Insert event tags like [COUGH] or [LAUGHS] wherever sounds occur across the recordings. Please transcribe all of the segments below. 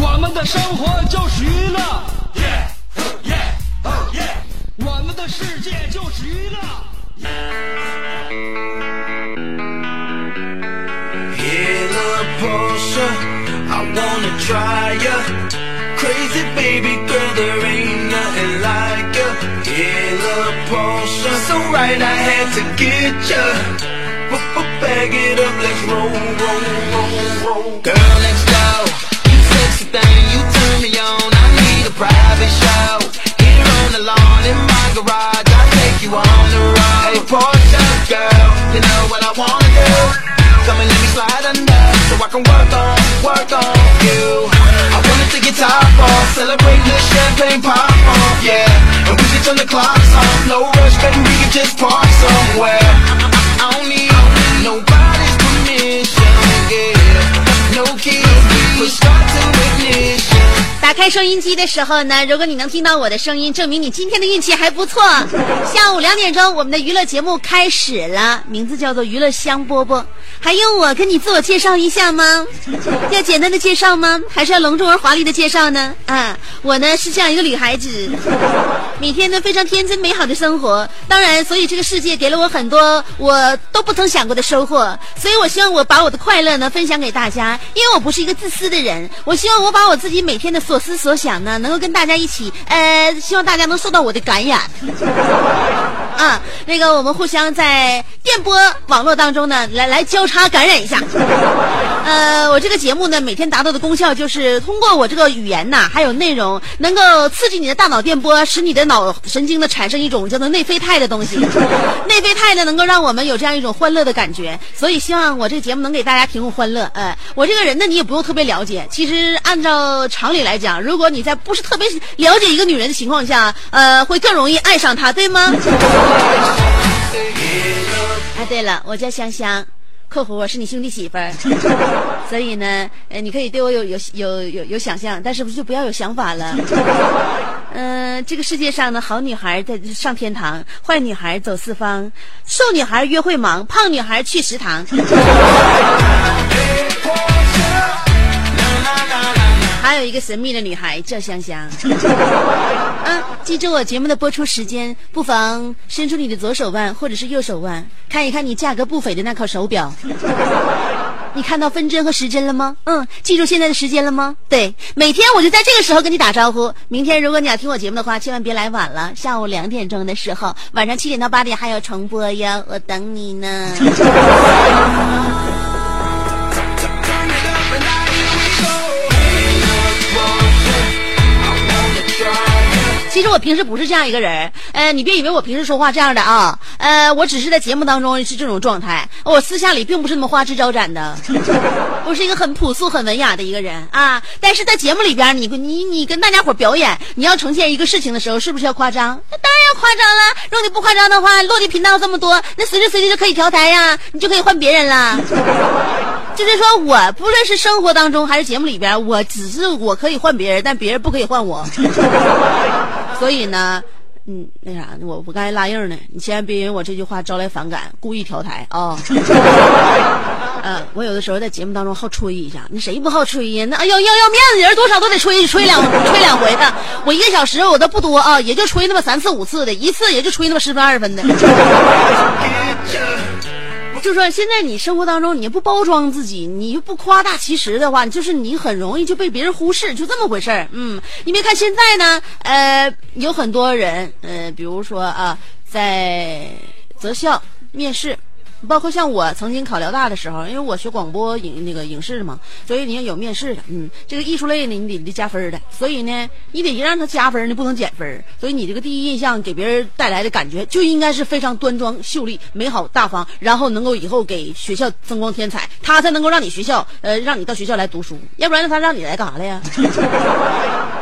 我们的生活就是娱乐，我们的世界就是娱乐。Hear the Porsche, I wanna try ya. Crazy baby girl, there ain't nothing like ya. Hear the Porsche, so right I had to get ya. Bag it up, let's roll, roll, roll, roll. Girl next Come and let me slide under, so I can work on, work on you. I wanna take your top off, celebrate the champagne pop off, yeah. And we should turn the clocks off, no rush, baby, we can just park somewhere. I don't need nobody's 开收音机的时候呢，如果你能听到我的声音，证明你今天的运气还不错。[LAUGHS] 下午两点钟，我们的娱乐节目开始了，名字叫做《娱乐香饽饽》。还用我跟你自我介绍一下吗？[LAUGHS] 要简单的介绍吗？还是要隆重而华丽的介绍呢？啊，我呢是这样一个女孩子，每天呢非常天真美好的生活。当然，所以这个世界给了我很多我都不曾想过的收获。所以我希望我把我的快乐呢分享给大家，因为我不是一个自私的人。我希望我把我自己每天的所思所想呢，能够跟大家一起，呃，希望大家能受到我的感染。[LAUGHS] 啊，那个我们互相在电波网络当中呢，来来交叉感染一下。[LAUGHS] 呃，我这个节目呢，每天达到的功效就是通过我这个语言呐，还有内容，能够刺激你的大脑电波，使你的脑神经呢产生一种叫做内啡肽的东西。[LAUGHS] 内啡肽呢，能够让我们有这样一种欢乐的感觉。所以希望我这个节目能给大家提供欢乐。呃，我这个人呢，你也不用特别了解。其实按照常理来讲，如果你在不是特别了解一个女人的情况下，呃，会更容易爱上她，对吗？啊，对了，我叫香香，括弧我是你兄弟媳妇儿，[LAUGHS] 所以呢，呃，你可以对我有有有有有想象，但是不是就不要有想法了？嗯、[LAUGHS] 这个世界上呢，好女孩在上天堂，坏女孩走四方，瘦女孩约会忙，胖女孩去食堂。[LAUGHS] 还有一个神秘的女孩叫香香。啊，[LAUGHS] 记住我节目的播出时间，不妨伸出你的左手腕或者是右手腕，看一看你价格不菲的那块手表。[LAUGHS] 你看到分针和时针了吗？嗯，记住现在的时间了吗？对，每天我就在这个时候跟你打招呼。明天如果你要听我节目的话，千万别来晚了。下午两点钟的时候，晚上七点到八点还有重播哟，我等你呢。[LAUGHS] 其实我平时不是这样一个人，呃，你别以为我平时说话这样的啊，呃，我只是在节目当中是这种状态，我私下里并不是那么花枝招展的，[LAUGHS] 我是一个很朴素、很文雅的一个人啊。但是在节目里边，你你你跟大家伙表演，你要呈现一个事情的时候，是不是要夸张？那当然要夸张了。如果你不夸张的话，落地频道这么多，那随时随地就可以调台呀，你就可以换别人了。就是说我不论是生活当中还是节目里边，我只是我可以换别人，但别人不可以换我。[LAUGHS] 所以呢，嗯，那啥，我我刚才拉硬呢，你千万别因为我这句话招来反感，故意调台啊。嗯，[LAUGHS] 我有的时候在节目当中好吹一下，那谁不好吹呀？那哎呦要要面子人多少都得吹吹两吹两回的。我一个小时我都不多啊，也就吹那么三次五次的，一次也就吹那么十分二十分的。[LAUGHS] 就说现在你生活当中你不包装自己，你又不夸大其词的话，就是你很容易就被别人忽视，就这么回事儿。嗯，你别看现在呢，呃，有很多人，呃，比如说啊，在择校面试。包括像我曾经考辽大的时候，因为我学广播影那个影视嘛，所以你要有面试的，嗯，这个艺术类呢，你得得加分的，所以呢，你得让他加分，你不能减分，所以你这个第一印象给别人带来的感觉就应该是非常端庄秀丽、美好大方，然后能够以后给学校增光添彩，他才能够让你学校呃让你到学校来读书，要不然他让你来干啥来呀？[LAUGHS]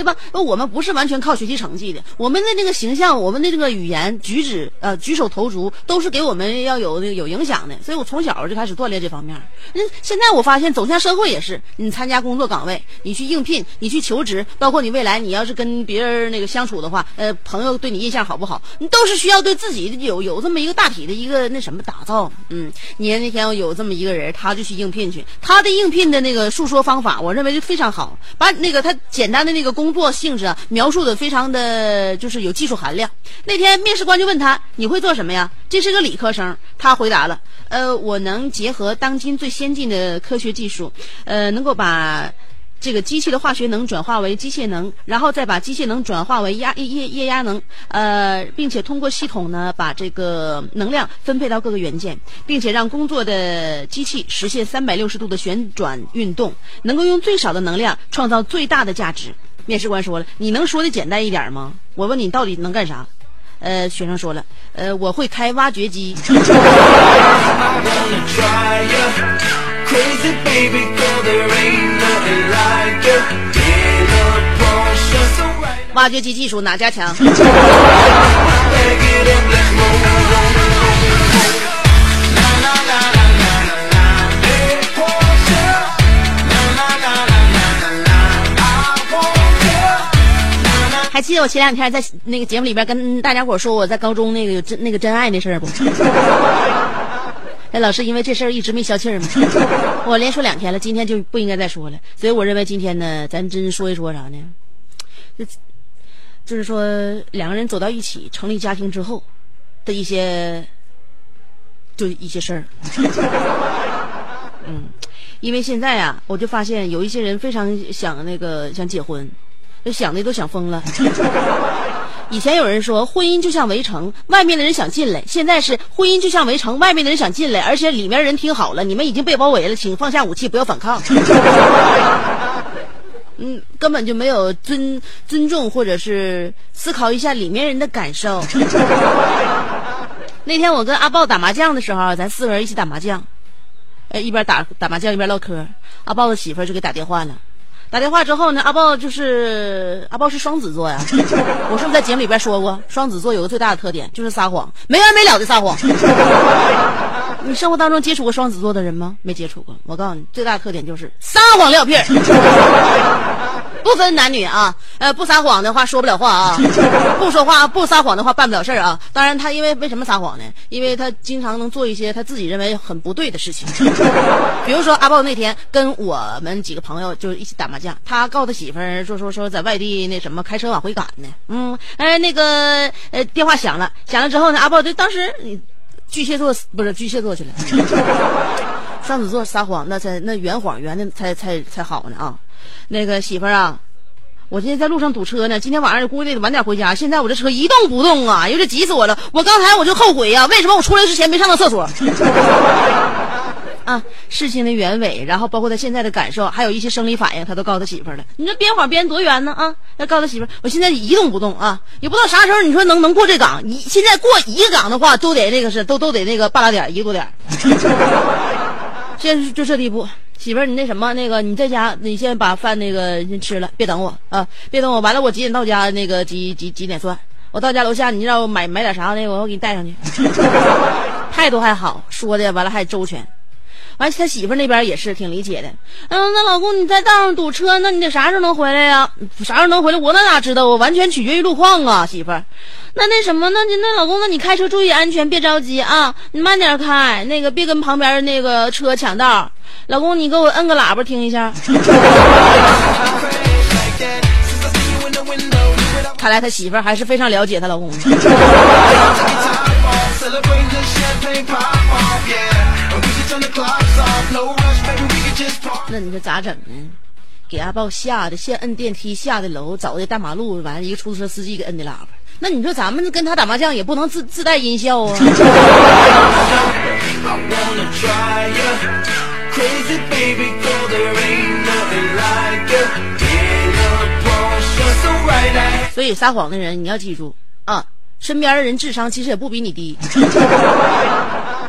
对吧？那我们不是完全靠学习成绩的，我们的那个形象，我们的这个语言举止，呃，举手投足都是给我们要有那个有影响的。所以我从小就开始锻炼这方面。那现在我发现走向社会也是，你参加工作岗位，你去应聘，你去求职，包括你未来你要是跟别人那个相处的话，呃，朋友对你印象好不好，你都是需要对自己有有这么一个大体的一个那什么打造。嗯，你那天有这么一个人，他就去应聘去，他的应聘的那个诉说方法，我认为就非常好，把那个他简单的那个工。工作性质啊，描述的非常的就是有技术含量。那天面试官就问他：“你会做什么呀？”这是个理科生，他回答了：“呃，我能结合当今最先进的科学技术，呃，能够把这个机器的化学能转化为机械能，然后再把机械能转化为压液液压能，呃，并且通过系统呢，把这个能量分配到各个元件，并且让工作的机器实现三百六十度的旋转运动，能够用最少的能量创造最大的价值。”面试官说了：“你能说的简单一点吗？我问你到底能干啥？”呃，学生说了：“呃，我会开挖掘机。[LAUGHS] ”挖掘机技术哪家强？[LAUGHS] 记得我前两天在那个节目里边跟大家伙说我在高中那个有真那个真爱那事儿不？那 [LAUGHS] 老师因为这事儿一直没消气儿吗？[LAUGHS] 我连说两天了，今天就不应该再说了。所以我认为今天呢，咱真说一说啥呢？就就是说两个人走到一起成立家庭之后的一些，就一些事儿。[LAUGHS] 嗯，因为现在啊，我就发现有一些人非常想那个想结婚。这想的都想疯了。[LAUGHS] 以前有人说婚姻就像围城，外面的人想进来；现在是婚姻就像围城，外面的人想进来，而且里面人听好了，你们已经被包围了，请放下武器，不要反抗。[LAUGHS] 嗯，根本就没有尊尊重或者是思考一下里面人的感受。[LAUGHS] 那天我跟阿豹打麻将的时候，咱四个人一起打麻将，呃，一边打打麻将一边唠嗑，阿豹的媳妇就给打电话了。打电话之后呢，阿豹就是阿豹是双子座呀。[LAUGHS] 我是不是在节目里边说过，双子座有个最大的特点就是撒谎，没完没了的撒谎。[LAUGHS] 你生活当中接触过双子座的人吗？没接触过。我告诉你，最大的特点就是撒谎撂屁儿。不分男女啊，呃，不撒谎的话说不了话啊，[LAUGHS] 不说话不撒谎的话办不了事儿啊。当然，他因为为什么撒谎呢？因为他经常能做一些他自己认为很不对的事情。[LAUGHS] 比如说阿豹那天跟我们几个朋友就一起打麻将，他告他媳妇儿说说说在外地那什么开车往回赶呢。嗯，哎，那个呃电话响了，响了之后呢，阿豹就当时巨蟹座不是巨蟹座去了，[LAUGHS] 双子座撒谎那才那圆谎圆的才才才好呢啊。那个媳妇儿啊，我今天在路上堵车呢，今天晚上估计得晚点回家。现在我这车一动不动啊，有点急死我了。我刚才我就后悔呀，为什么我出来之前没上趟厕所？[LAUGHS] 啊，事情的原委，然后包括他现在的感受，还有一些生理反应，他都告诉他媳妇了。你说编谎编多冤呢啊？要告诉他媳妇，我现在一动不动啊，也不知道啥时候你说能能过这岗。你现在过一个岗的话，都得那个是都都得那个半拉点一个多点。[LAUGHS] 现在就这地步。媳妇儿，你那什么，那个你在家，你先把饭那个先吃了，别等我啊，别等我。完了，我几点到家？那个几几几点算？我到家楼下，你让我买买点啥那个我给你带上去。[LAUGHS] 态度还好，说的完了还周全。完，他媳妇那边也是挺理解的。嗯，那老公你在道上堵车，那你得啥时候能回来呀？啥时候能回来？我那哪知道？我完全取决于路况啊，媳妇。那那什么，那那老公，那你开车注意安全，别着急啊，你慢点开，那个别跟旁边那个车抢道。老公，你给我摁个喇叭听一下。[LAUGHS] 看来他媳妇还是非常了解他老公。的 [LAUGHS] 那你说咋整呢？给阿豹吓得，先摁电梯下的楼，走的大马路，完了一个出租车司机给摁的喇叭。那你说咱们跟他打麻将也不能自自带音效啊。所以撒谎的人你要记住啊，身边的人智商其实也不比你低。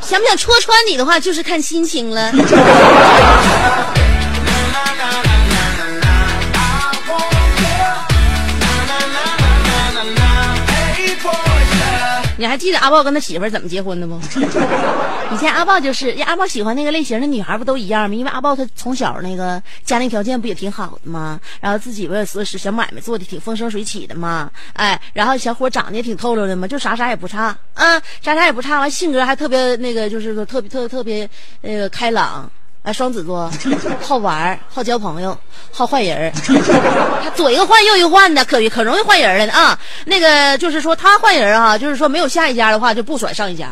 想不想戳穿你的话，就是看心情了。[LAUGHS] 你还记得阿豹跟他媳妇儿怎么结婚的不？[LAUGHS] 以前阿豹就是阿豹喜欢那个类型的女孩，不都一样吗？因为阿豹他从小那个家庭条件不也挺好的吗？然后自己不也是小买卖做的挺风生水起的吗？哎，然后小伙长得也挺透溜的嘛，就啥啥也不差，嗯，啥啥也不差，完性格还特别那个，就是说特别特特别那个开朗。哎，双子座，好玩儿，好交朋友，好换人儿。他左一个换右一个换的，可可容易换人了啊！那个就是说他换人啊，就是说没有下一家的话就不甩上一家。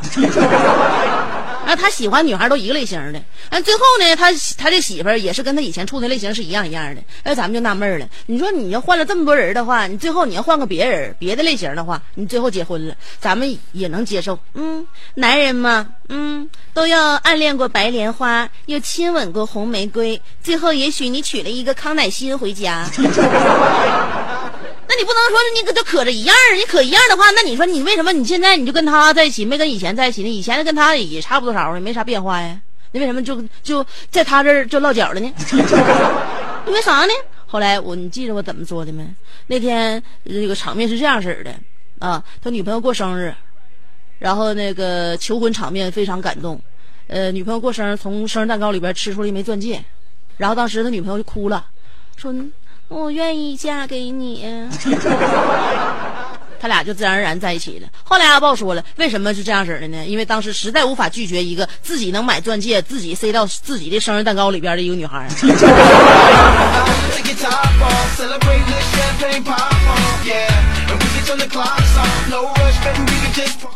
那他喜欢女孩都一个类型的，完最后呢，他他这媳妇儿也是跟他以前处的类型是一样一样的。哎，咱们就纳闷了，你说你要换了这么多人的话，你最后你要换个别人别的类型的话，你最后结婚了，咱们也能接受。嗯，男人嘛，嗯，都要暗恋过白莲花，又亲吻过红玫瑰，最后也许你娶了一个康乃馨回家。[LAUGHS] 那你不能说你跟就可着一样，你可一样的话，那你说你为什么你现在你就跟他在一起，没跟以前在一起呢？以前跟他也差不多少，也没啥变化呀。你为什么就就在他这儿就落脚了呢？[LAUGHS] 因为啥呢？后来我你记得我怎么说的没？那天这个场面是这样式的啊，他女朋友过生日，然后那个求婚场面非常感动。呃，女朋友过生日，从生日蛋糕里边吃出了一枚钻戒，然后当时他女朋友就哭了，说。我愿意嫁给你，[LAUGHS] 他俩就自然而然在一起了。后来阿豹说了，为什么是这样式的呢？因为当时实在无法拒绝一个自己能买钻戒、自己塞到自己的生日蛋糕里边的一个女孩。[LAUGHS]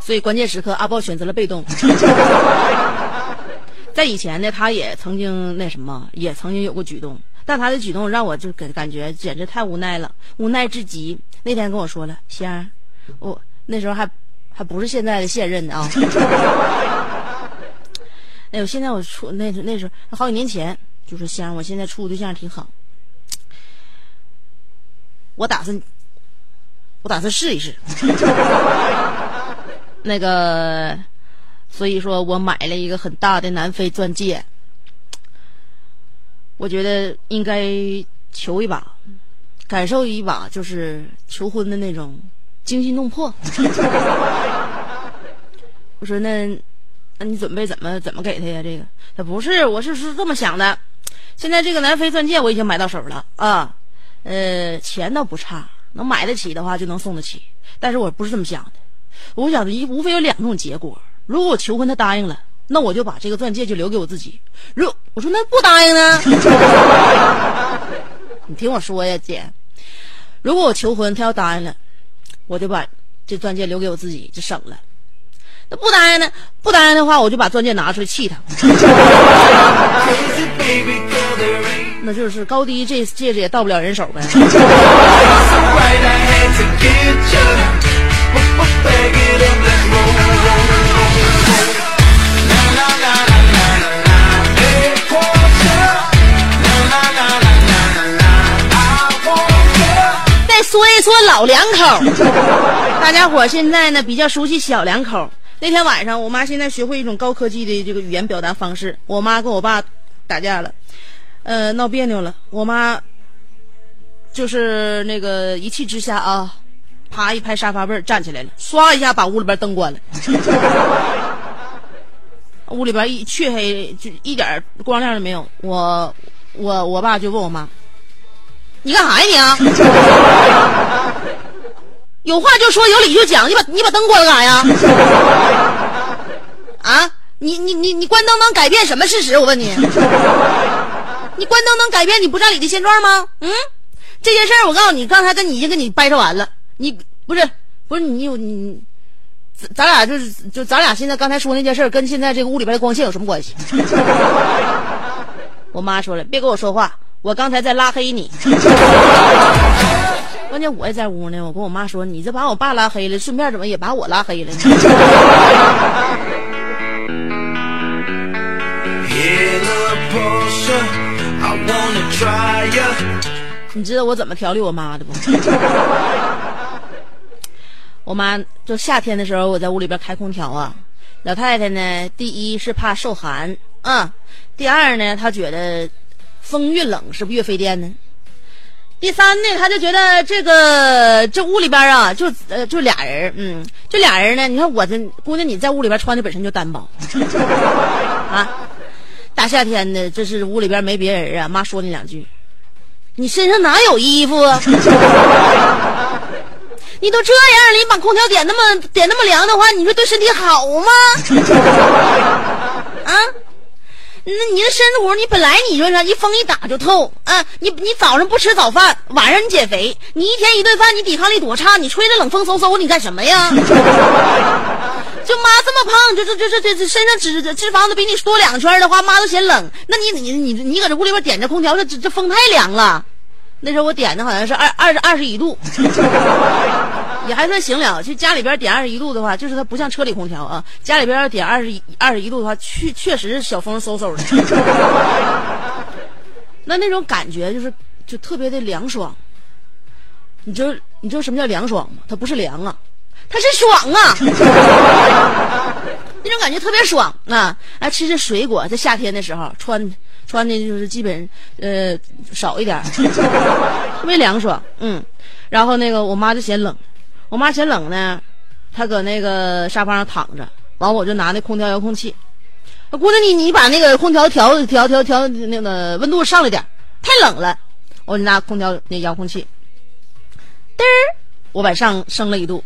所以关键时刻，阿豹选择了被动。[LAUGHS] 在以前呢，他也曾经那什么，也曾经有过举动，但他的举动让我就感感觉简直太无奈了，无奈至极。那天跟我说了，仙儿，我那时候还还不是现在的现任呢啊。[LAUGHS] 哎呦，现在我处那那时候好几年前，就说仙儿，我现在处对象挺好，我打算我打算试一试。[LAUGHS] 那个，所以说我买了一个很大的南非钻戒，我觉得应该求一把，感受一把就是求婚的那种惊心动魄。[LAUGHS] 我说那，那你准备怎么怎么给他呀？这个他不是，我是是这么想的。现在这个南非钻戒我已经买到手了啊，呃，钱倒不差，能买得起的话就能送得起。但是我不是这么想的，我想的一无非有两种结果。如果我求婚他答应了，那我就把这个钻戒就留给我自己。如我说那不答应呢？[LAUGHS] 你听我说呀，姐，如果我求婚他要答应了，我就把这钻戒留给我自己，就省了。那不答应呢？不答应的话，我就把钻戒拿出来气他。[LAUGHS] 那就是高低这戒指也到不了人手呗。[LAUGHS] 说一说老两口，大家伙现在呢比较熟悉小两口。那天晚上，我妈现在学会一种高科技的这个语言表达方式。我妈跟我爸打架了，呃，闹别扭了。我妈就是那个一气之下啊，啪一拍沙发背站起来了，唰一下把屋里边灯关了。屋里边一黢黑，就一点光亮都没有。我我我爸就问我妈：“你干啥呀你啊？” [LAUGHS] 有话就说，有理就讲。你把你把灯关了干啥呀？[LAUGHS] 啊，你你你你关灯能改变什么事实？我问你，[LAUGHS] 你关灯能改变你不占理的现状吗？嗯，这件事儿我告诉你，刚才跟你已经跟你掰扯完了。你不是不是你有你咱咱俩就是就咱俩现在刚才说那件事儿跟现在这个屋里边的光线有什么关系？我妈说了，别跟我说话，我刚才在拉黑你。[LAUGHS] 关键我也在屋呢，我跟我妈说，你这把我爸拉黑了，顺便怎么也把我拉黑了呢.你知道我怎么调理我妈的不？[LAUGHS] 我妈就夏天的时候，我在屋里边开空调啊。老太太呢，第一是怕受寒嗯，第二呢，她觉得风越冷是不是越费电呢？第三呢，他就觉得这个这屋里边啊，就呃就俩人，嗯，就俩人呢，你看我这姑娘你在屋里边穿的本身就单薄 [LAUGHS] 啊，大夏天的，这是屋里边没别人啊，妈说你两句，你身上哪有衣服啊？[LAUGHS] 你都这样了，你把空调点那么点那么凉的话，你说对身体好吗？[LAUGHS] 啊？那你的身子骨，你本来你说啥，一风一打就透啊！你你早上不吃早饭，晚上你减肥，你一天一顿饭，你抵抗力多差？你吹着冷风嗖嗖，你干什么呀？[LAUGHS] 就妈这么胖，就这这这这这身上脂脂肪都比你多两圈的话，妈都嫌冷。那你你你你搁这屋里边点着空调，这这这风太凉了。那时候我点的好像是二二十二十一度，也还算行了。就家里边点二十一度的话，就是它不像车里空调啊，家里边要点二十一二十一度的话，确确实小风嗖嗖的。[LAUGHS] 那那种感觉就是就特别的凉爽。你知道你知道什么叫凉爽吗？它不是凉啊，它是爽啊。[LAUGHS] 那种感觉特别爽啊！哎，吃吃水果，在夏天的时候穿穿的就是基本呃少一点，[LAUGHS] 特别凉爽。嗯，然后那个我妈就嫌冷，我妈嫌冷呢，她搁那个沙发上躺着，完我就拿那空调遥控器，姑娘你你把那个空调调调调调那个温度上来点，太冷了，我就拿空调那遥控器，嘚儿我往上升了一度，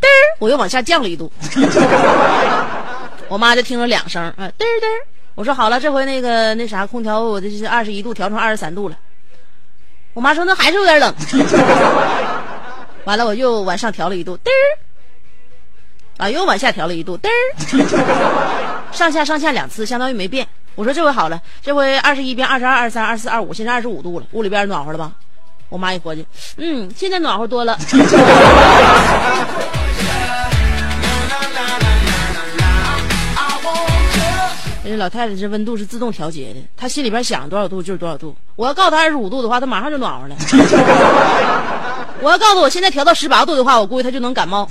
嘚儿我又往下降了一度。[LAUGHS] 我妈就听了两声，啊，嘚儿嘚儿。我说好了，这回那个那啥，空调我这是二十一度调成二十三度了。我妈说那还是有点冷。完了，我又往上调了一度，嘚儿，啊，又往下调了一度，嘚儿，[LAUGHS] 上下上下两次，相当于没变。我说这回好了，这回二十一变二十二、二十三、二十四、二十五，现在二十五度了，屋里边暖和了吧？我妈一合计，嗯，现在暖和多了。人 [LAUGHS] 家老太太这温度是自动调节的，她心里边想多少度就是多少度。我要告诉她二十五度的话，她马上就暖和了。[LAUGHS] 我要告诉我现在调到十八度的话，我估计他就能感冒。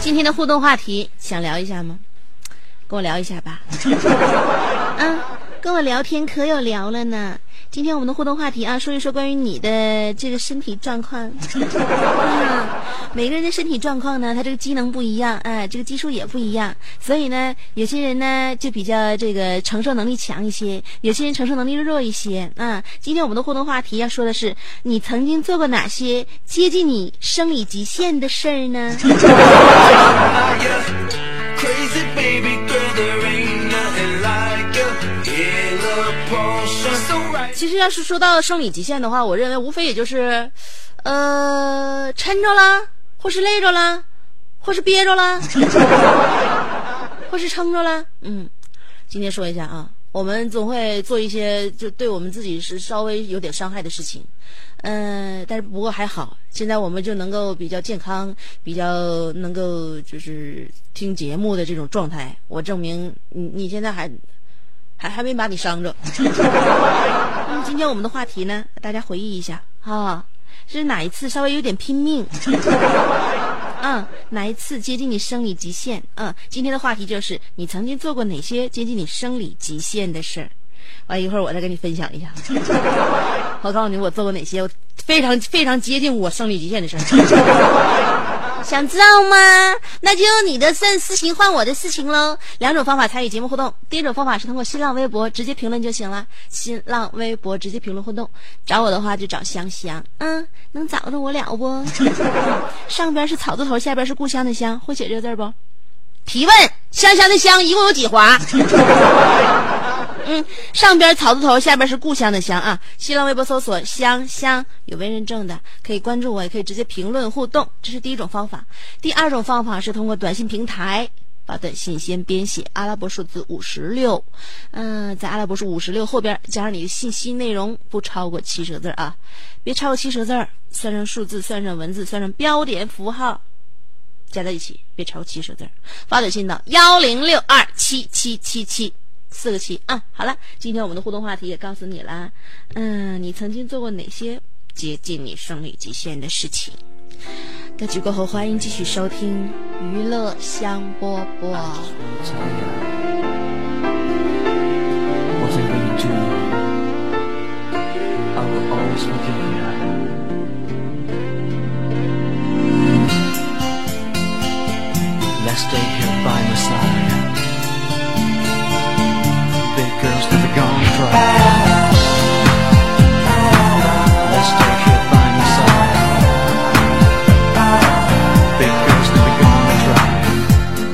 今天的互动话题想聊一下吗？跟我聊一下吧。嗯，[LAUGHS] 跟我聊天可有聊了呢。今天我们的互动话题啊，说一说关于你的这个身体状况。嗯，[LAUGHS] 每个人的身体状况呢，他这个机能不一样，哎，这个基数也不一样，所以呢，有些人呢就比较这个承受能力强一些，有些人承受能力弱一些。啊，今天我们的互动话题要说的是，你曾经做过哪些接近你生理极限的事儿呢？[LAUGHS] 其实要是说到生理极限的话，我认为无非也就是，呃，抻着啦，或是累着啦，或是憋着啦，[LAUGHS] 或是撑着啦。嗯，今天说一下啊，我们总会做一些就对我们自己是稍微有点伤害的事情，嗯、但是不过还好，现在我们就能够比较健康，比较能够就是听节目的这种状态。我证明你你现在还还还没把你伤着。[LAUGHS] 那么今天我们的话题呢，大家回忆一下啊，是哪一次稍微有点拼命？[LAUGHS] 嗯，哪一次接近你生理极限？嗯，今天的话题就是你曾经做过哪些接近你生理极限的事儿？完一会儿我再跟你分享一下。[LAUGHS] 我告诉你，我做过哪些我非常非常接近我生理极限的事儿。[LAUGHS] 想知道吗？那就用你的肾私情换我的私情喽。两种方法参与节目互动，第一种方法是通过新浪微博直接评论就行了，新浪微博直接评论互动。找我的话就找香香，嗯，能找着我了不？[LAUGHS] 上边是草字头，下边是故乡的乡，会写这个字不？提问：香香的香一共有几划？嗯，上边草字头，下边是故乡的乡啊。新浪微博搜索“香香”，有微认证的可以关注我，也可以直接评论互动。这是第一种方法。第二种方法是通过短信平台把短信先编写阿拉伯数字五十六，嗯，在阿拉伯数五十六后边加上你的信息内容，不超过七十个字啊，别超过七十个字，算上数字，算上文字，算上标点符号。加在一起，别超过七十字。发短信到幺零六二七七七七四个七啊。好了，今天我们的互动话题也告诉你了。嗯，你曾经做过哪些接近你生理极限的事情？歌曲过后，欢迎继续收听娱乐香饽饽。我想永远住你，I will always love you. Let's stay here by my side.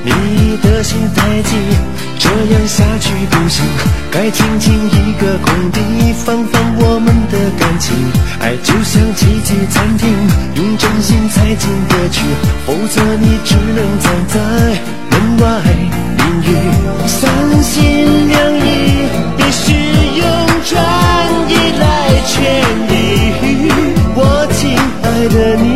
你的心太急，这样下去不行，该静静一个空地，放放我们的感情。爱就像奇迹暂停，用真心才进得去，否则你只能站在门外三心两意，必须用专一来痊愈，我亲爱的你。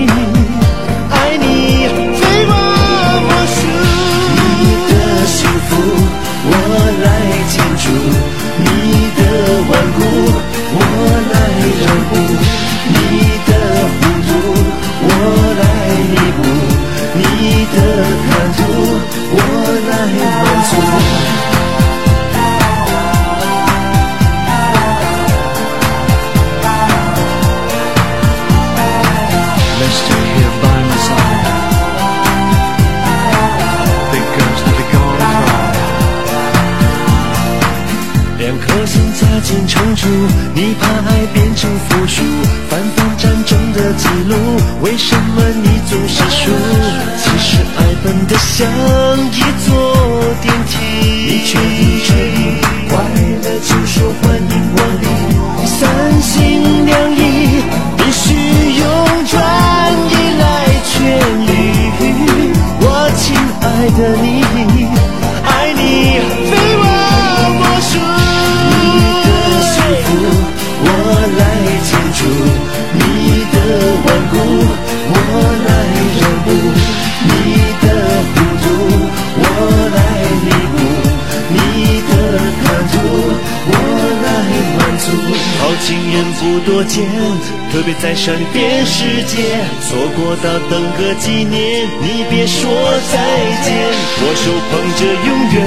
在身边世界，错过到等个几年，你别说再见。我手捧着永远，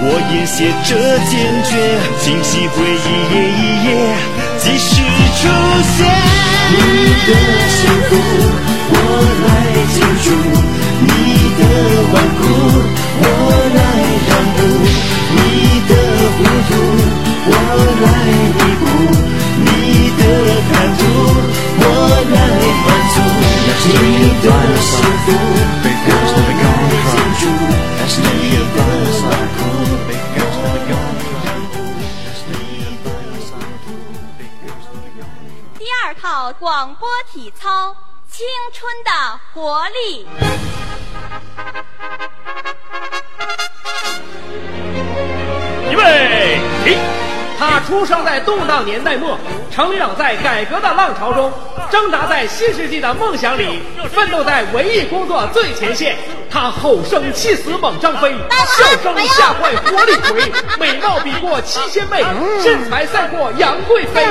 我眼写着坚决，清晰回忆一页一页，及时出现。你的幸福我来建筑，你的顽固第二套广播体操青春的活力。预备起。他出生在动荡年代末成长在改革的浪潮中。挣扎在新世纪的梦想里，奋斗在文艺工作最前线。她吼声气死猛张飞，笑声吓坏活李逵，美貌比过七仙妹，身材赛过杨贵妃。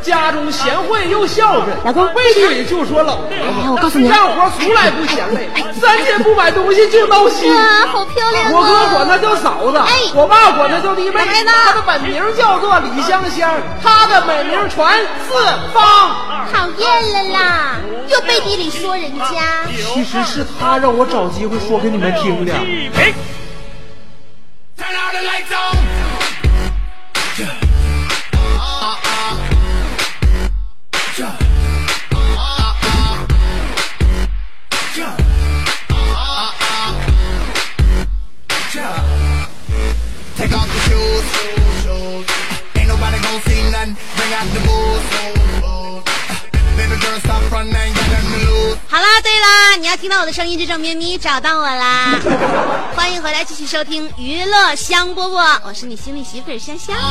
家中贤惠又孝顺，老公背地里就说老婆哎我告诉你干活从来不嫌累，三天不买东西就闹心。哇，好漂亮我哥啊！管她叫嫂子，哎我爸管她叫弟妹。她的本名叫做李香香，她的美名传四方。讨厌了啦，又背地里说人家。其实是他让我找机会说给你们听的。Turn all the lights on. Take off the shoes. Ain't nobody gonna see nothing. Bring out the booze. Baby girl, stop running. 好啦，对啦，你要听到我的声音就证明你找到我啦。[LAUGHS] 欢迎回来，继续收听娱乐香饽饽，我是你心里媳妇儿香香。Oh.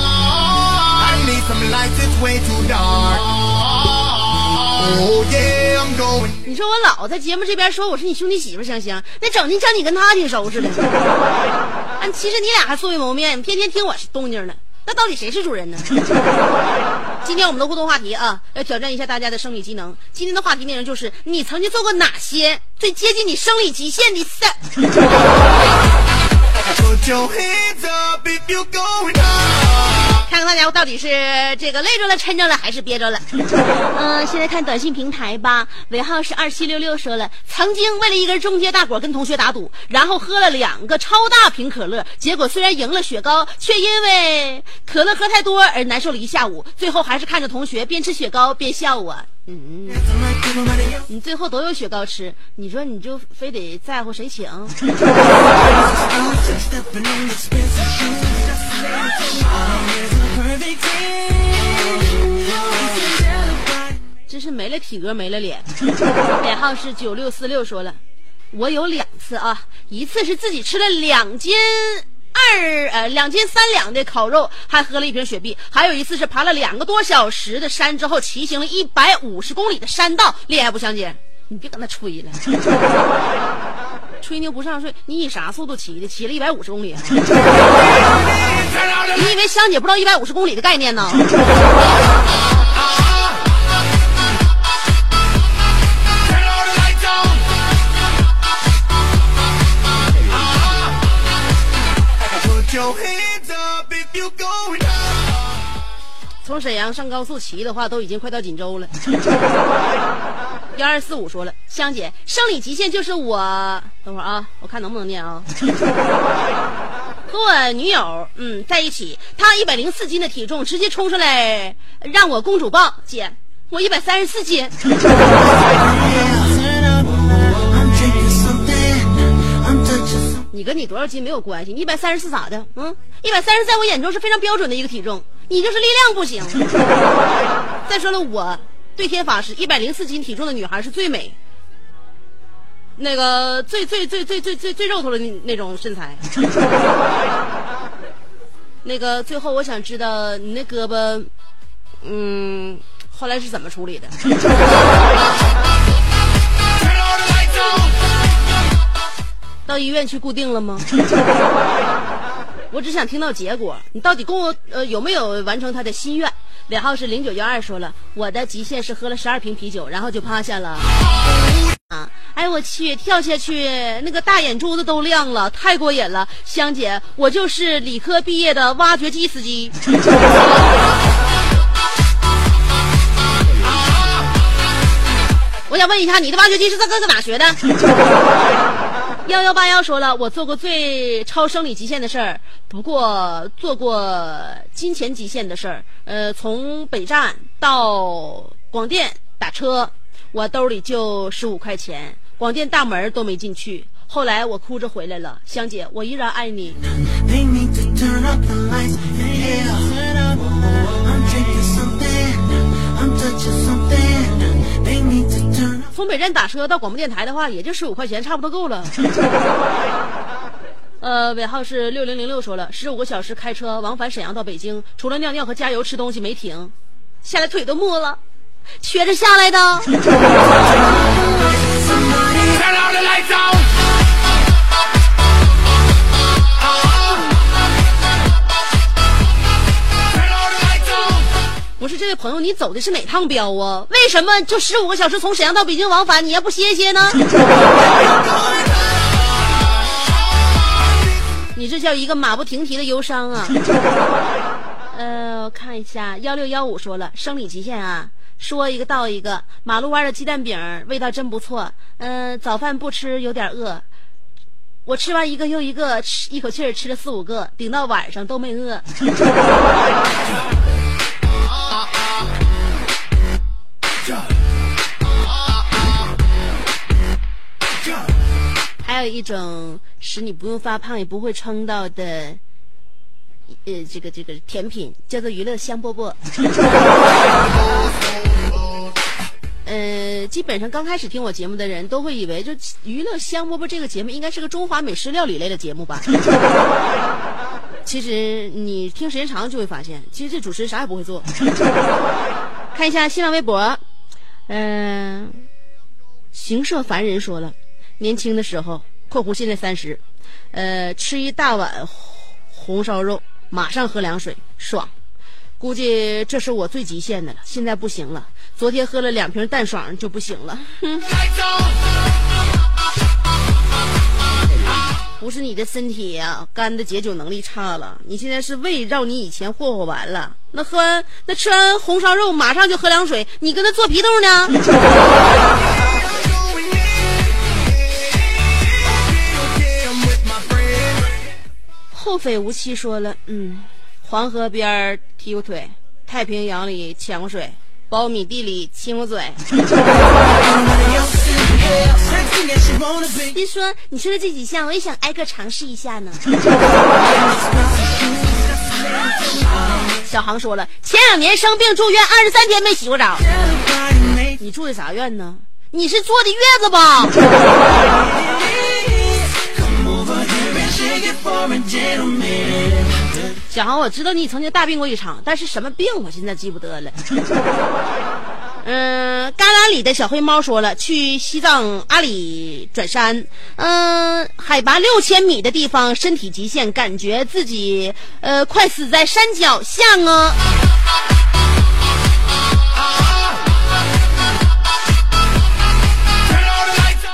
你说我老在节目这边说我是你兄弟媳妇儿香香，那整的像你跟他挺熟似的。啊，[LAUGHS] 其实你俩还素未谋面，天天听我动静呢。那到底谁是主人呢？[LAUGHS] 今天我们的互动话题啊，要挑战一下大家的生理机能。今天的话题内容就是你曾经做过哪些最接近你生理极限的事 [LAUGHS] 看看大家到底是这个累着了、抻着了，还是憋着了？[LAUGHS] 嗯、现在看短信平台吧，尾号是二七六六说了，曾经为了一根中街大果跟同学打赌，然后喝了两个超大瓶可乐，结果虽然赢了雪糕，却因为可乐喝太多而难受了一下午，最后还是看着同学边吃雪糕边笑我。嗯，你最后都有雪糕吃，你说你就非得在乎谁请？是没了体格没了脸。[LAUGHS] 尾号是九六四六说了，我有两次啊，一次是自己吃了两斤二呃两斤三两的烤肉，还喝了一瓶雪碧；还有一次是爬了两个多小时的山之后，骑行了一百五十公里的山道，厉害不，香姐？你别搁那吹了。吹牛不上税，你以啥速度骑的？骑了一百五十公里啊？[LAUGHS] 你以为香姐不知道一百五十公里的概念呢？从沈阳上高速骑的话，都已经快到锦州了。[LAUGHS] 幺二四五说了，香姐，生理极限就是我，等会儿啊，我看能不能念啊。和我女友嗯在一起，她一百零四斤的体重直接冲上来让我公主抱，姐，我一百三十四斤。你跟你多少斤没有关系，一百三十四咋的？嗯，一百三十在我眼中是非常标准的一个体重，你就是力量不行。[LAUGHS] 再说了，我对天发誓，一百零四斤体重的女孩是最美，那个最最最最最最最肉头的那那种身材。[LAUGHS] 那个最后我想知道你那胳膊，嗯，后来是怎么处理的？[LAUGHS] 到医院去固定了吗？[LAUGHS] 我只想听到结果，你到底跟我呃有没有完成他的心愿？尾号是零九幺二说了，我的极限是喝了十二瓶啤酒，然后就趴下了。啊！哎我去，跳下去，那个大眼珠子都亮了，太过瘾了。香姐，我就是理科毕业的挖掘机司机。[LAUGHS] 我想问一下，你的挖掘机是在在在哪学的？幺幺八幺说了，我做过最超生理极限的事儿，不过做过金钱极限的事儿。呃，从北站到广电打车，我兜里就十五块钱，广电大门都没进去。后来我哭着回来了，香姐，我依然爱你。从北站打车到广播电台的话，也就十五块钱，差不多够了。[LAUGHS] 呃，尾号是六零零六说了，十五个小时开车往返沈阳到北京，除了尿尿和加油吃东西没停，下来腿都木了，瘸着下来的。[LAUGHS] 不是这位朋友，你走的是哪趟标啊？为什么就十五个小时从沈阳到北京往返，你还不歇歇呢？[LAUGHS] 你这叫一个马不停蹄的忧伤啊！[LAUGHS] 呃，我看一下，幺六幺五说了，生理极限啊，说一个到一个。马路湾的鸡蛋饼味道真不错。嗯、早饭不吃有点饿，我吃完一个又一个，吃一口气儿吃了四五个，顶到晚上都没饿。[LAUGHS] 一种使你不用发胖也不会撑到的，呃，这个这个甜品叫做娱乐香饽饽。[LAUGHS] 呃，基本上刚开始听我节目的人都会以为，就娱乐香饽饽这个节目应该是个中华美食料理类的节目吧。[LAUGHS] 其实你听时间长了就会发现，其实这主持人啥也不会做。[LAUGHS] 看一下新浪微博，嗯、行社凡人说了，年轻的时候（括弧现在三十），呃，吃一大碗红烧肉，马上喝凉水，爽。估计这是我最极限的了，现在不行了。昨天喝了两瓶淡爽就不行了。哼不是你的身体呀、肝的解酒能力差了，你现在是胃绕你以前霍霍完了。那喝完那吃完红烧肉马上就喝凉水，你跟他做皮豆呢？[LAUGHS] 后匪无期说了，嗯，黄河边儿踢过腿，太平洋里潜过水，苞米地里亲过嘴。[LAUGHS] 别说你说的这几项，我也想挨个尝试一下呢。小航说了，前两年生病住院，二十三天没洗过澡。你住的啥院呢？你是坐的月子吧？小航，我知道你曾经大病过一场，但是什么病我现在记不得了。[LAUGHS] 嗯，旮旯里的小黑猫说了，去西藏阿里转山，嗯，海拔六千米的地方，身体极限，感觉自己呃快死在山脚下啊。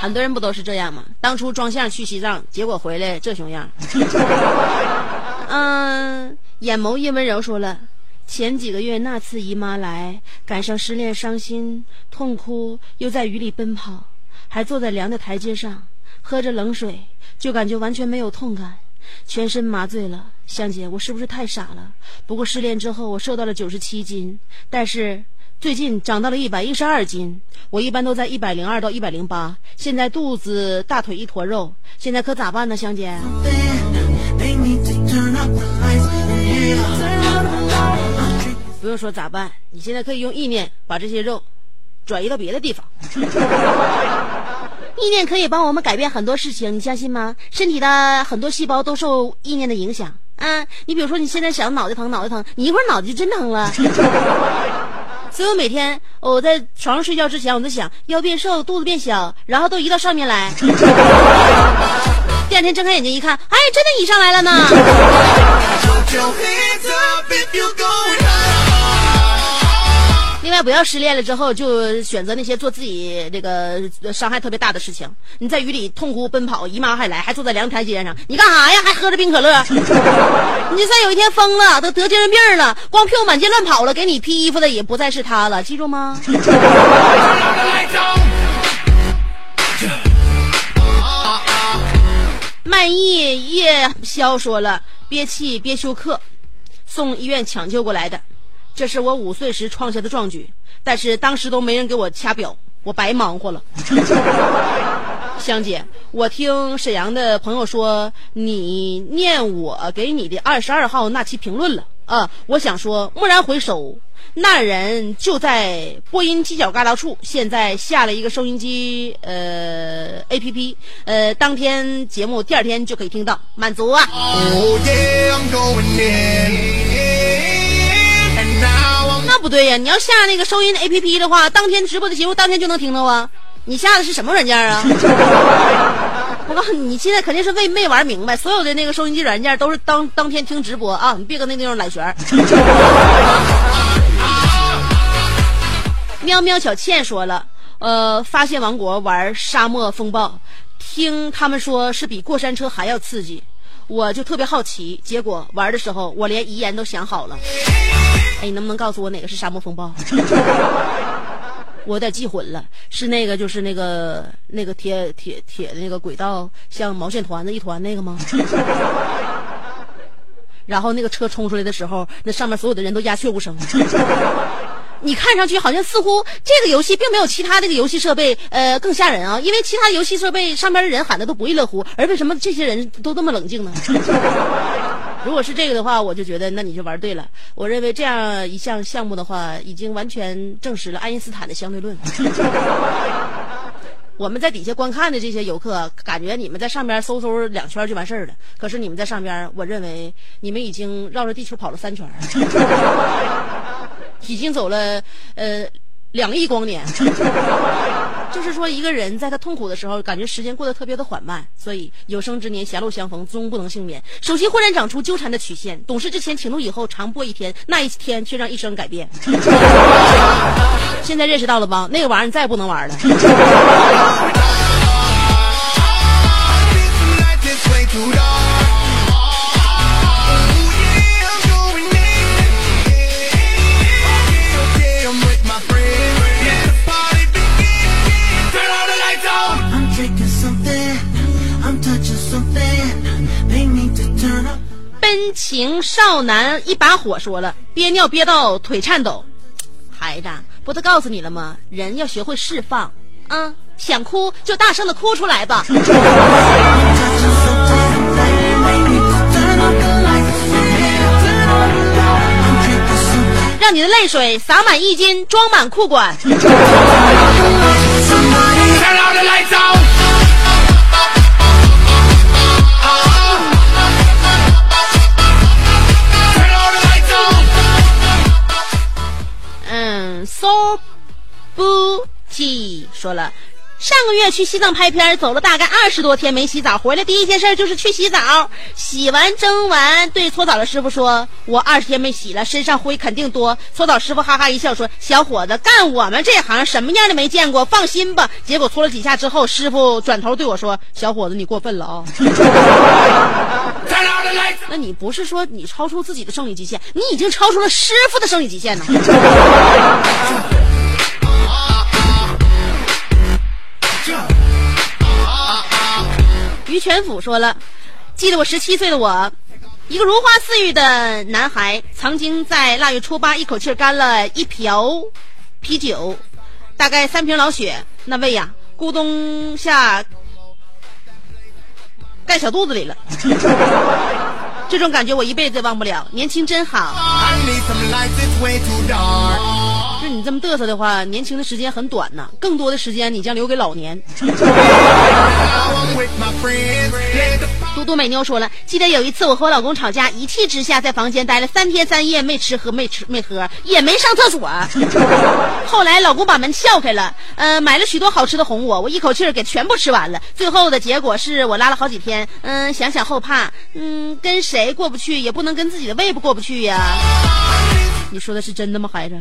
很多人不都是这样吗？当初装相去西藏，结果回来这熊样。[LAUGHS] 嗯，眼眸一温柔说了，前几个月那次姨妈来，赶上失恋伤心痛哭，又在雨里奔跑，还坐在凉的台阶上，喝着冷水，就感觉完全没有痛感，全身麻醉了。香姐，我是不是太傻了？不过失恋之后，我瘦到了九十七斤，但是。最近长到了一百一十二斤，我一般都在一百零二到一百零八，现在肚子、大腿一坨肉，现在可咋办呢，香姐？不用说咋办，你现在可以用意念把这些肉转移到别的地方。意念可以帮我们改变很多事情，你相信吗？身体的很多细胞都受意念的影响啊！你比如说，你现在想脑袋疼，脑袋疼，你一会儿脑袋就真疼了。所以我每天我在床上睡觉之前，我就想腰变瘦，肚子变小，然后都移到上面来。[LAUGHS] 第二天睁开眼睛一看，哎，真的移上来了呢。另外，不要失恋了之后就选择那些做自己这个呃伤害特别大的事情。你在雨里痛哭奔跑，姨妈还来，还坐在凉台阶上，你干啥呀？还喝着冰可乐？[LAUGHS] 你就算有一天疯了，都得精神病了，光屁股满街乱跑了，给你披衣服的也不再是他了，记住吗？[LAUGHS] 漫意夜宵说了，憋气憋休克，送医院抢救过来的。这是我五岁时创下的壮举，但是当时都没人给我掐表，我白忙活了。[LAUGHS] 香姐，我听沈阳的朋友说你念我给你的二十二号那期评论了啊，我想说，蓦然回首，那人就在播音犄角旮旯处。现在下了一个收音机呃 A P P，呃，当天节目第二天就可以听到，满足啊。Oh yeah, I'm going in. 不对呀，你要下那个收音 A P P 的话，当天直播的节目当天就能听到啊。你下的是什么软件啊？[LAUGHS] 我告诉你，你现在肯定是没没玩明白，所有的那个收音机软件都是当当天听直播啊，你别搁那地方揽旋。[LAUGHS] 喵喵小倩说了，呃，发现王国玩沙漠风暴，听他们说是比过山车还要刺激，我就特别好奇。结果玩的时候，我连遗言都想好了。哎，你能不能告诉我哪个是沙漠风暴？[LAUGHS] 我有点记混了，是那个就是那个那个铁铁铁的那个轨道，像毛线团子一团那个吗？[LAUGHS] 然后那个车冲出来的时候，那上面所有的人都鸦雀无声。[LAUGHS] 你看上去好像似乎这个游戏并没有其他这个游戏设备呃更吓人啊，因为其他游戏设备上边的人喊的都不亦乐乎，而为什么这些人都这么冷静呢？如果是这个的话，我就觉得那你就玩对了。我认为这样一项项目的话，已经完全证实了爱因斯坦的相对论。[LAUGHS] 我们在底下观看的这些游客，感觉你们在上边嗖嗖两圈就完事儿了。可是你们在上边，我认为你们已经绕着地球跑了三圈，[LAUGHS] 已经走了呃两亿光年。就是说，一个人在他痛苦的时候，感觉时间过得特别的缓慢。所以有生之年狭路相逢，终不能幸免。手心忽然长出纠缠的曲线，懂事之前请怒以后长播一天，那一天却让一生改变。[LAUGHS] 现在认识到了吧？那个玩意儿再也不能玩了。少男一把火说了，憋尿憋到腿颤抖，孩子，不都告诉你了吗？人要学会释放啊，想哭就大声的哭出来吧。[LAUGHS] 让你的泪水洒满浴巾，装满裤管。Booty 说了，上个月去西藏拍片，走了大概二十多天没洗澡，回来第一件事就是去洗澡。洗完蒸完，对搓澡的师傅说：“我二十天没洗了，身上灰肯定多。”搓澡师傅哈哈一笑说：“小伙子，干我们这行什么样的没见过？放心吧。”结果搓了几下之后，师傅转头对我说：“小伙子，你过分了啊！那你不是说你超出自己的生理极限，你已经超出了师傅的生理极限呢。全甫说了，记得我十七岁的我，一个如花似玉的男孩，曾经在腊月初八一口气干了一瓢啤酒，大概三瓶老雪，那胃呀、咕咚下盖小肚子里了。这种感觉我一辈子也忘不了。年轻真好。你这么嘚瑟的话，年轻的时间很短呐，更多的时间你将留给老年。[LAUGHS] Now I'm with my friends. Let the 嘟嘟美妞说了，记得有一次我和我老公吵架，一气之下在房间待了三天三夜，没吃喝没吃没喝，也没上厕所。[LAUGHS] 后来老公把门撬开了，呃，买了许多好吃的哄我，我一口气给全部吃完了。最后的结果是我拉了好几天，嗯，想想后怕，嗯，跟谁过不去，也不能跟自己的胃部过不去呀。你说的是真的吗，孩子？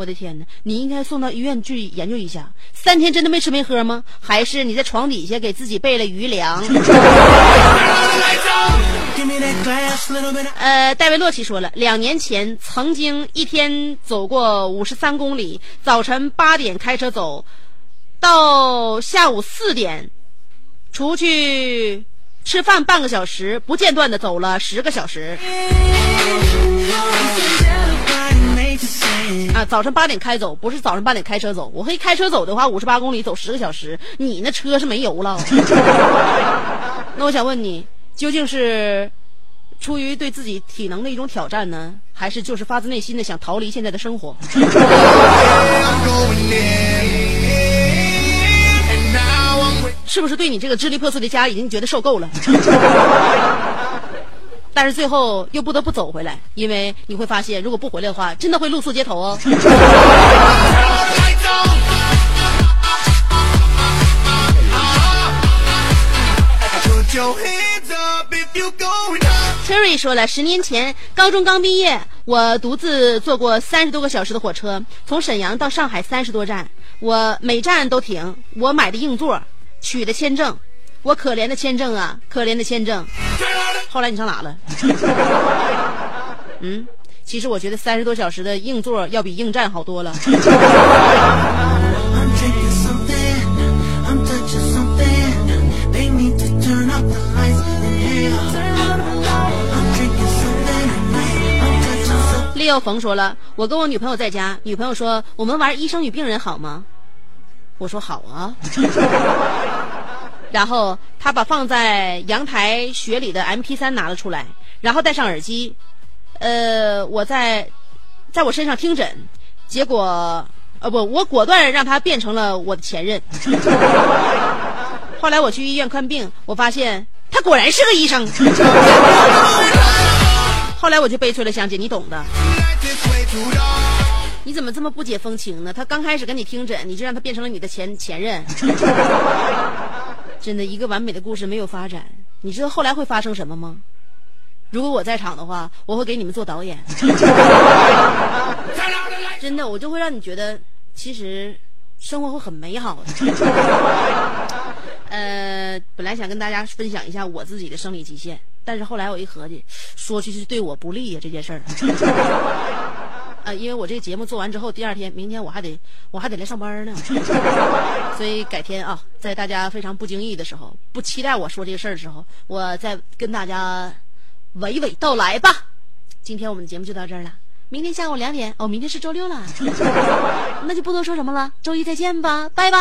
我的天哪！你应该送到医院去研究一下，三天真的没吃没喝吗？还是你在床底下给自己备了余粮？呃，戴维洛奇说了，两年前曾经一天走过五十三公里，早晨八点开车走，到下午四点出去吃饭半个小时，不间断的走了十个小时。啊，早晨八点开走，不是早上八点开车走。我可以开车走的话，五十八公里走十个小时，你那车是没油了。[LAUGHS] 那我想问你，究竟是出于对自己体能的一种挑战呢，还是就是发自内心的想逃离现在的生活？[LAUGHS] 是不是对你这个支离破碎的家已经觉得受够了？[LAUGHS] 但是最后又不得不走回来，因为你会发现，如果不回来的话，真的会露宿街头哦。Terry 说了，十年前高中刚毕业，我独自坐过三十多个小时的火车，从沈阳到上海三十多站，我每站都停。我买的硬座，取的签证，我可怜的签证啊，可怜的签证。后来你上哪了？[LAUGHS] 嗯，其实我觉得三十多小时的硬座要比硬站好多了。Leo 冯说了，我跟我女朋友在家，女朋友说我们玩医生与病人好吗？我说好啊。然后他把放在阳台雪里的 MP 3拿了出来，然后戴上耳机，呃，我在在我身上听诊，结果呃不，我果断让他变成了我的前任。[LAUGHS] 后来我去医院看病，我发现他果然是个医生。[LAUGHS] 后来我就悲催了，香姐，你懂的。你怎么这么不解风情呢？他刚开始跟你听诊，你就让他变成了你的前前任。真的，一个完美的故事没有发展。你知道后来会发生什么吗？如果我在场的话，我会给你们做导演。[LAUGHS] 真的，我就会让你觉得，其实生活会很美好的。[LAUGHS] 呃，本来想跟大家分享一下我自己的生理极限，但是后来我一合计，说去是对我不利呀、这件事儿。因为我这个节目做完之后，第二天、明天我还得我还得来上班呢，[LAUGHS] 所以改天啊，在大家非常不经意的时候，不期待我说这个事儿的时候，我再跟大家娓娓道来吧。今天我们的节目就到这儿了，明天下午两点，哦，明天是周六了，[LAUGHS] 那就不多说什么了，周一再见吧，拜拜。